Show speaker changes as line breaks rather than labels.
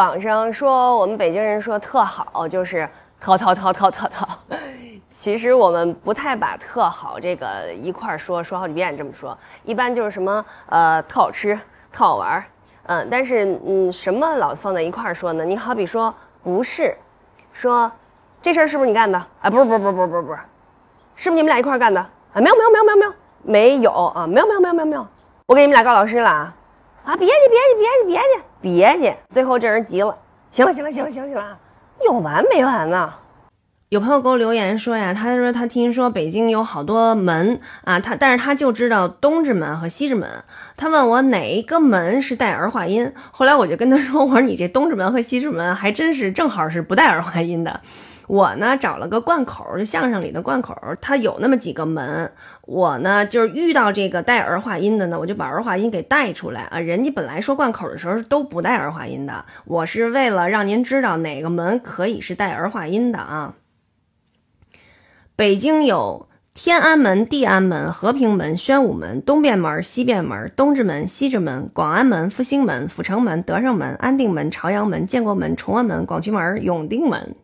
网上说我们北京人说特好，就是特特特特特特。其实我们不太把特好这个一块儿说，说好几遍这么说，一般就是什么呃特好吃、特好玩儿，嗯，但是嗯什么老放在一块儿说呢？你好比说不是，说这事儿是不是你干的？啊，不是不是不是不是不是不是，是不是你们俩一块儿干的？啊，没有没有没有没有没有没有啊，没有没有没有没有没有，我给你们俩告老师了啊！啊，别去别去别去别去别去！最后这人急了，行了行了行了行了行了，有完没完呢？
有朋友给我留言说呀，他说他听说北京有好多门啊，他但是他就知道东直门和西直门。他问我哪一个门是带儿化音，后来我就跟他说，我说你这东直门和西直门还真是正好是不带儿化音的。我呢找了个贯口，就相声里的贯口，它有那么几个门。我呢就是遇到这个带儿化音的呢，我就把儿化音给带出来啊。人家本来说贯口的时候都不带儿化音的，我是为了让您知道哪个门可以是带儿化音的啊。北京有天安门、地安门、和平门、宣武门、东便门、西便门、东直门、西直门、广安门、复兴门、阜成门、德胜门、安定门、朝阳门、建国门、崇安门、广渠门、永定门。